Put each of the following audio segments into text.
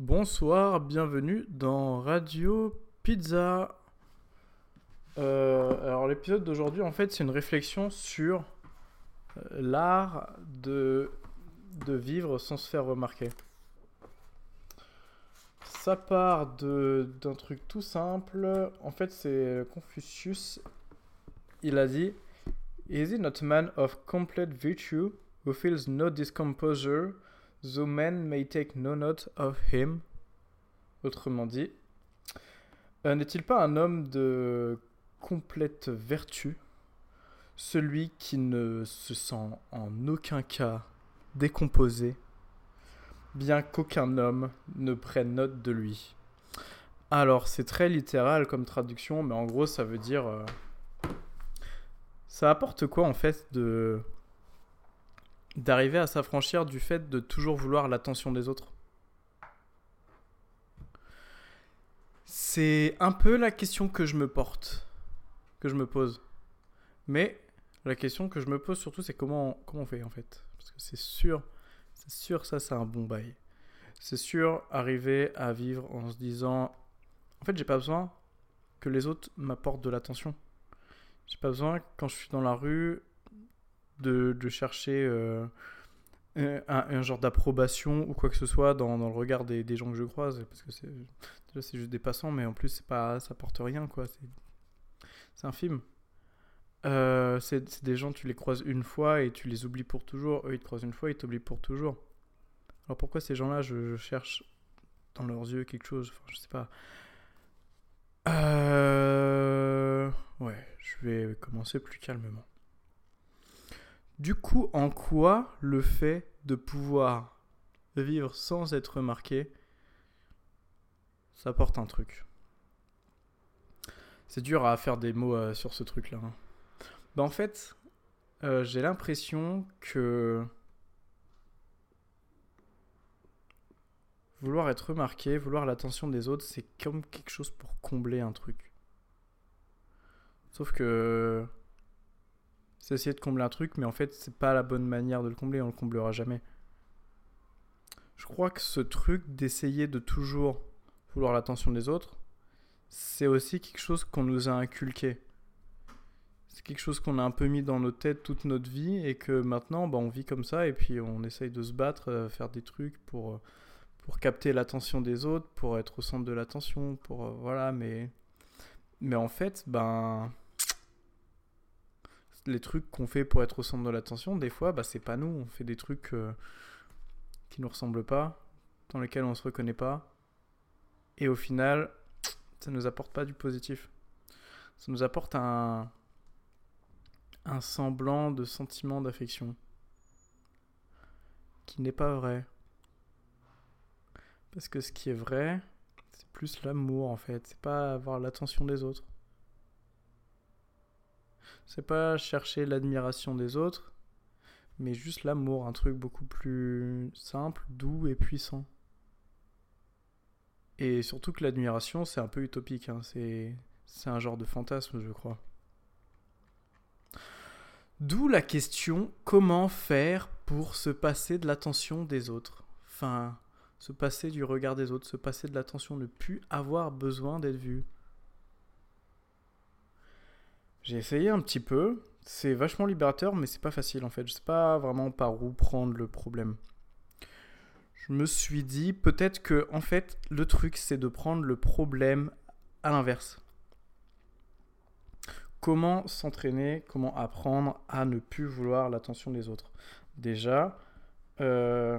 Bonsoir, bienvenue dans Radio Pizza. Euh, alors l'épisode d'aujourd'hui, en fait, c'est une réflexion sur euh, l'art de, vivre sans se faire remarquer. Ça part d'un truc tout simple. En fait, c'est Confucius. Il a dit Is it not man of complete virtue who feels no discomposure, though men may take no note of him. Autrement dit, euh, n'est-il pas un homme de complète vertu, celui qui ne se sent en aucun cas décomposé, bien qu'aucun homme ne prenne note de lui. Alors, c'est très littéral comme traduction, mais en gros, ça veut dire... euh, ça apporte quoi en fait de d'arriver à s'affranchir du fait de toujours vouloir l'attention des autres C'est un peu la question que je me porte, que je me pose. Mais la question que je me pose surtout, c'est comment, comment on fait en fait Parce que c'est sûr, c'est sûr, ça c'est un bon bail. C'est sûr, arriver à vivre en se disant, en fait, j'ai pas besoin que les autres m'apportent de l'attention. J'ai pas besoin, quand je suis dans la rue, de, chercher euh, un, genre d'approbation ou quoi que ce soit dans, le regard des, gens que je croise. Parce que c'est juste des passants, mais en plus, c'est pas, ça porte rien, quoi. C'est, un film. Euh, c'est, des gens, tu les croises une fois et tu les oublies pour toujours. Eux, ils te croisent une fois, ils t'oublient pour toujours. Alors pourquoi ces gens-là, je, je cherche dans leurs yeux quelque chose? Enfin, je sais pas. Euh... Ouais, je vais commencer plus calmement. Du coup, en quoi le fait de pouvoir vivre sans être remarqué, ça apporte un truc? C'est dur à faire des mots euh, sur ce truc-là. Bah, en fait, euh, j'ai l'impression que vouloir être remarqué, vouloir l'attention des autres, c'est comme quelque chose pour combler un truc. Sauf que c'est essayer de combler un truc, mais en fait, c'est pas la bonne manière de le combler, on le comblera jamais. Je crois que ce truc d'essayer de toujours vouloir l'attention des autres, c'est aussi quelque chose qu'on nous a inculqué. C'est quelque chose qu'on a un peu mis dans nos têtes toute notre vie et que maintenant, bah, on vit comme ça et puis on essaye de se battre, euh, faire des trucs pour, euh, pour capter l'attention des autres, pour être au centre de l'attention, pour euh, voilà, mais mais en fait, ben les trucs qu'on fait pour être au centre de l'attention, des fois, bah, c'est pas nous. On fait des trucs euh, qui nous ressemblent pas, dans lesquels on se reconnaît pas. Et au final, ça nous apporte pas du positif. Ça nous apporte un, un semblant de sentiment d'affection qui n'est pas vrai. Parce que ce qui est vrai, c'est plus l'amour en fait. C'est pas avoir l'attention des autres. C'est pas chercher l'admiration des autres, mais juste l'amour, un truc beaucoup plus simple, doux et puissant. Et surtout que l'admiration, c'est un peu utopique, hein, c'est c'est un genre de fantasme, je crois. D'où la question comment faire pour se passer de l'attention des autres? Enfin, se passer du regard des autres, se passer de l'attention, ne plus avoir besoin d'être vu. J'ai essayé un petit peu. C'est vachement libérateur, mais c'est pas facile en fait. Je sais pas vraiment par où prendre le problème. Je me suis dit peut-être que en fait le truc c'est de prendre le problème à l'inverse. Comment s'entraîner, comment apprendre à ne plus vouloir l'attention des autres? Déjà, euh,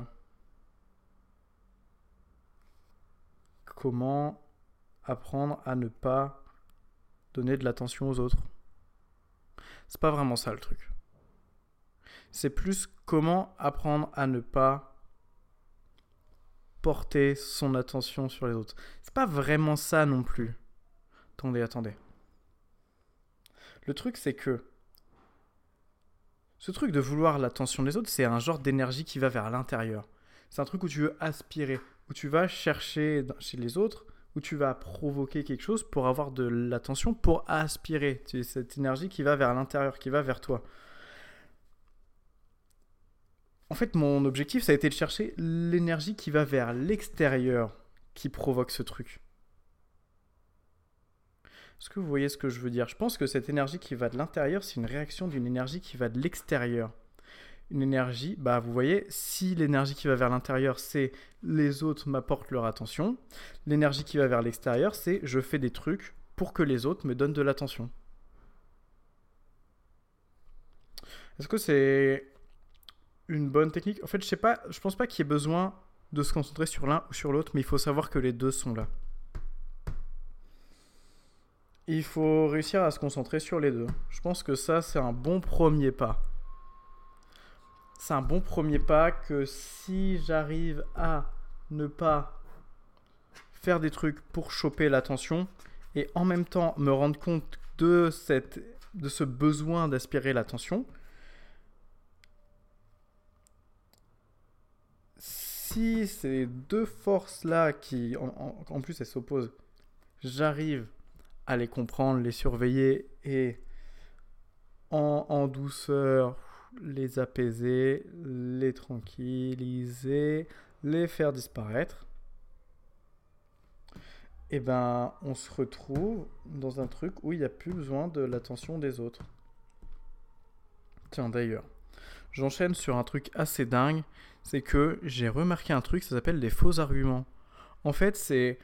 comment apprendre à ne pas donner de l'attention aux autres? C'est pas vraiment ça le truc. C'est plus comment apprendre à ne pas porter son attention sur les autres. C'est pas vraiment ça non plus. Attendez, attendez. Le truc c'est que ce truc de vouloir l'attention des autres, c'est un genre d'énergie qui va vers l'intérieur. C'est un truc où tu veux aspirer, où tu vas chercher chez les autres, où tu vas provoquer quelque chose pour avoir de l'attention, pour aspirer. Cette énergie qui va vers l'intérieur, qui va vers toi. En fait, mon objectif, ça a été de chercher l'énergie qui va vers l'extérieur, qui provoque ce truc. Est-ce que vous voyez ce que je veux dire? Je pense que cette énergie qui va de l'intérieur, c'est une réaction d'une énergie qui va de l'extérieur. Une énergie, bah vous voyez, si l'énergie qui va vers l'intérieur, c'est les autres m'apportent leur attention, l'énergie qui va vers l'extérieur, c'est je fais des trucs pour que les autres me donnent de l'attention. Est-ce que c'est une bonne technique? En fait, je sais pas, je pense pas qu'il y ait besoin de se concentrer sur l'un ou sur l'autre, mais il faut savoir que les deux sont là. Il faut réussir à se concentrer sur les deux. Je pense que ça, c'est un bon premier pas. C'est un bon premier pas que si j'arrive à ne pas faire des trucs pour choper l'attention et en même temps me rendre compte de, cette, de ce besoin d'aspirer l'attention, si ces deux forces-là, qui en, plus elles s'opposent, j'arrive à les comprendre, les surveiller et en, douceur les apaiser, les tranquilliser, les faire disparaître, et eh ben on se retrouve dans un truc où il n'y a plus besoin de l'attention des autres. Tiens d'ailleurs, j'enchaîne sur un truc assez dingue c'est que j'ai remarqué un truc, ça s'appelle les faux arguments. En fait, c'est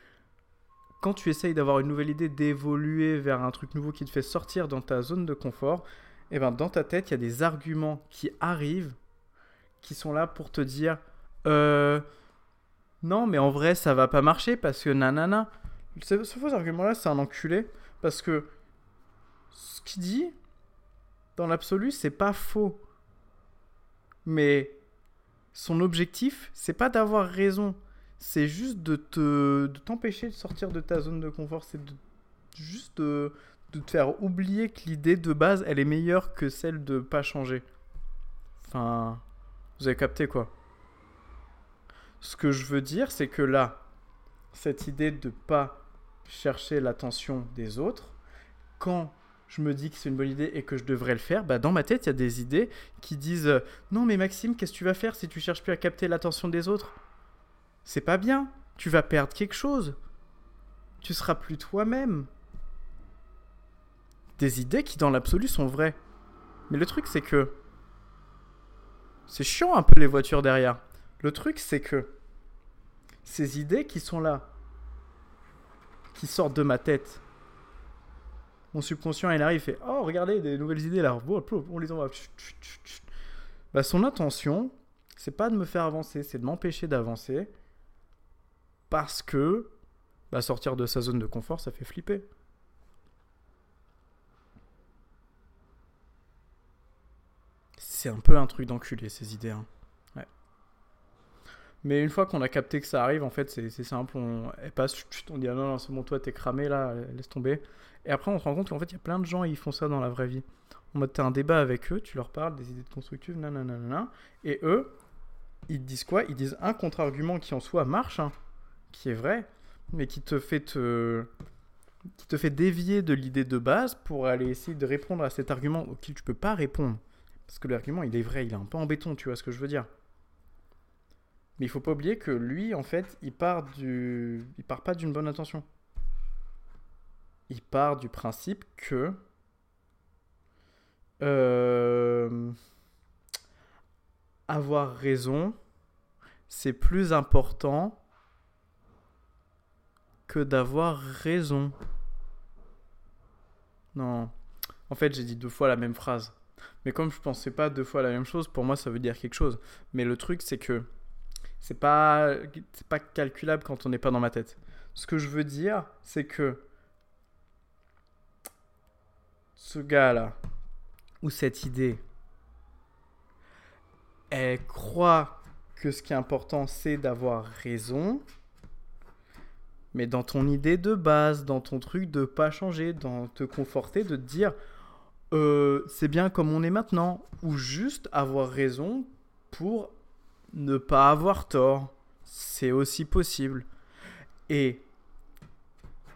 quand tu essayes d'avoir une nouvelle idée, d'évoluer vers un truc nouveau qui te fait sortir dans ta zone de confort, et eh ben dans ta tête, il y a des arguments qui arrivent, qui sont là pour te dire euh, non, mais en vrai, ça va pas marcher parce que nanana. Ce, ce faux argument-là, c'est un enculé parce que ce qu'il dit, dans l'absolu, c'est pas faux. Mais son objectif, c'est pas d'avoir raison, c'est juste de te t'empêcher de sortir de ta zone de confort, c'est juste de, te faire oublier que l'idée de base, elle est meilleure que celle de pas changer. Enfin, vous avez capté quoi Ce que je veux dire, c'est que là, cette idée de pas chercher l'attention des autres, quand je me dis que c'est une bonne idée et que je devrais le faire, bah dans ma tête, il y a des idées qui disent Non, mais Maxime, qu'est-ce que tu vas faire si tu cherches plus à capter l'attention des autres? C'est pas bien. Tu vas perdre quelque chose. Tu seras plus toi-même. Des idées qui, dans l'absolu, sont vraies. Mais le truc, c'est que. C'est chiant un peu les voitures derrière. Le truc, c'est que. Ces idées qui sont là, qui sortent de ma tête, mon subconscient, il arrive, il fait Oh, regardez, des nouvelles idées là, on les envoie. Bah, son intention, c'est pas de me faire avancer, c'est de m'empêcher d'avancer parce que bah, sortir de sa zone de confort, ça fait flipper. C'est un peu un truc d'enculé, ces idées. Hein. Mais une fois qu'on a capté que ça arrive, en fait, c'est simple. On, elle passe, on dit ah non, non c'est bon, toi t'es cramé là, laisse tomber. Et après, on se rend compte qu'en fait, il y a plein de gens, ils font ça dans la vraie vie. En mode, t'as un débat avec eux, tu leur parles des idées constructives, nanana, et eux, ils disent quoi? Ils disent un contre-argument qui en soi marche, hein, qui est vrai, mais qui te fait te qui te fait dévier de l'idée de base pour aller essayer de répondre à cet argument auquel tu peux pas répondre. Parce que l'argument, il est vrai, il est un peu en béton, tu vois ce que je veux dire. Mais il faut pas oublier que lui, en fait, il part du, il part pas d'une bonne intention il part du principe que euh, avoir raison, c'est plus important que d'avoir raison. Non. En fait, j'ai dit deux fois la même phrase. Mais comme je pensais pas deux fois la même chose, pour moi, ça veut dire quelque chose. Mais le truc, c'est que c'est pas, pas calculable quand on n'est pas dans ma tête. Ce que je veux dire, c'est que ce gars-là, ou cette idée, elle croit que ce qui est important, c'est d'avoir raison. Mais dans ton idée de base, dans ton truc de pas changer, dans te conforter, de te dire euh, c'est bien comme on est maintenant, ou juste avoir raison pour ne pas avoir tort. C'est aussi possible. Et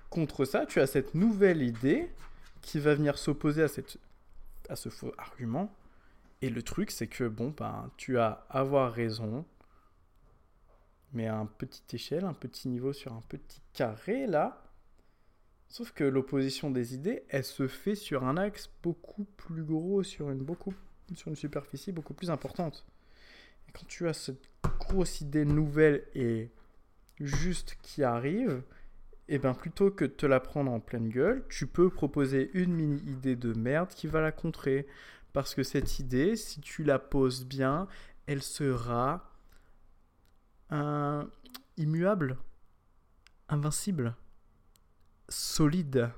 contre ça, tu as cette nouvelle idée qui va venir s'opposer à, à ce faux argument. Et le truc, c'est que, bon, ben, tu as avoir raison. mais à un petit échelle, un petit niveau sur un petit carré là. Sauf que l'opposition des idées, elle se fait sur un axe beaucoup plus gros, sur une, beaucoup, sur une superficie beaucoup plus importante. Et quand tu as cette grosse idée nouvelle et juste qui arrive, et eh bien plutôt que de te la prendre en pleine gueule, tu peux proposer une mini idée de merde qui va la contrer. Parce que cette idée, si tu la poses bien, elle sera un... immuable, invincible solide.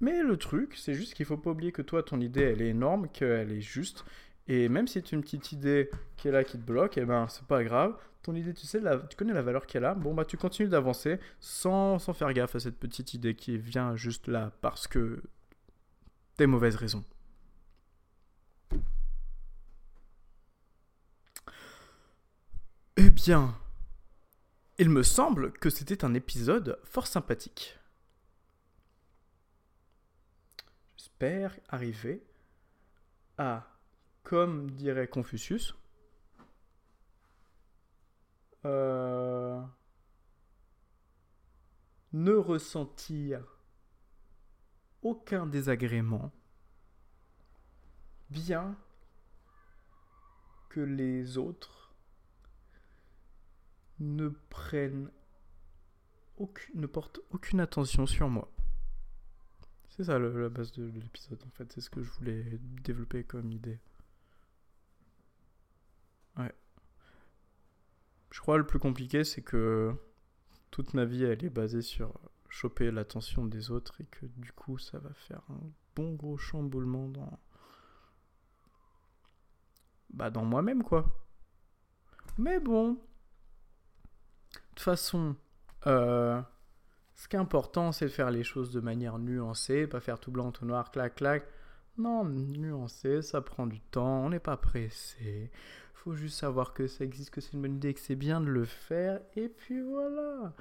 Mais le truc, c'est juste qu'il faut pas oublier que toi, ton idée, elle est énorme, qu'elle est juste. Et même si c'est une petite idée qui est là, qui te bloque, eh ben, c'est pas grave. Ton idée, tu sais, tu connais la valeur qu'elle a. Bon, bah, tu continues d'avancer sans, sans faire gaffe à cette petite idée qui vient juste là parce que des mauvaises raisons. Eh bien, il me semble que c'était un épisode fort sympathique. J'espère arriver à, comme dirait Confucius, euh, ne ressentir aucun désagrément, bien que les autres ne prennent aucune, ne portent aucune attention sur moi. C'est ça la base de l'épisode en fait, c'est ce que je voulais développer comme idée. Ouais. Je crois le plus compliqué c'est que toute ma vie elle est basée sur choper l'attention des autres et que du coup ça va faire un bon gros chamboulement dans bah dans moi-même quoi. Mais bon, toute façon, euh, ce qui est important, c'est de faire les choses de manière nuancée, pas faire tout blanc, tout noir, clac, clac. Non, nuancé, ça prend du temps, on n'est pas pressé. faut juste savoir que ça existe, que c'est une bonne idée, que c'est bien de le faire, et puis voilà.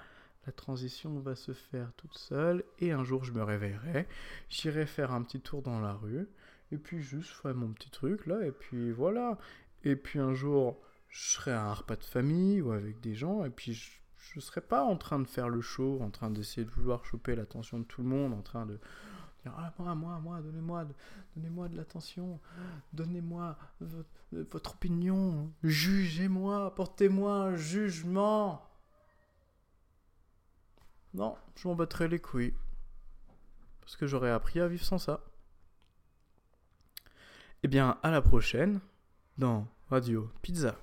La transition va se faire toute seule, et un jour je me réveillerai, j'irai faire un petit tour dans la rue, et puis juste ferai mon petit truc là, et puis voilà. Et puis un jour, je serai à un repas de famille ou avec des gens, et puis je je ne serais pas en train de faire le show, en train d'essayer de vouloir choper l'attention de tout le monde, en train de dire ah, moi, moi, moi, donnez-moi, donnez-moi de l'attention, donnez-moi votre, opinion, jugez-moi, portez-moi un jugement. Non, je m'en battrai les couilles. Parce que j'aurais appris à vivre sans ça. Eh bien, à la prochaine dans Radio Pizza.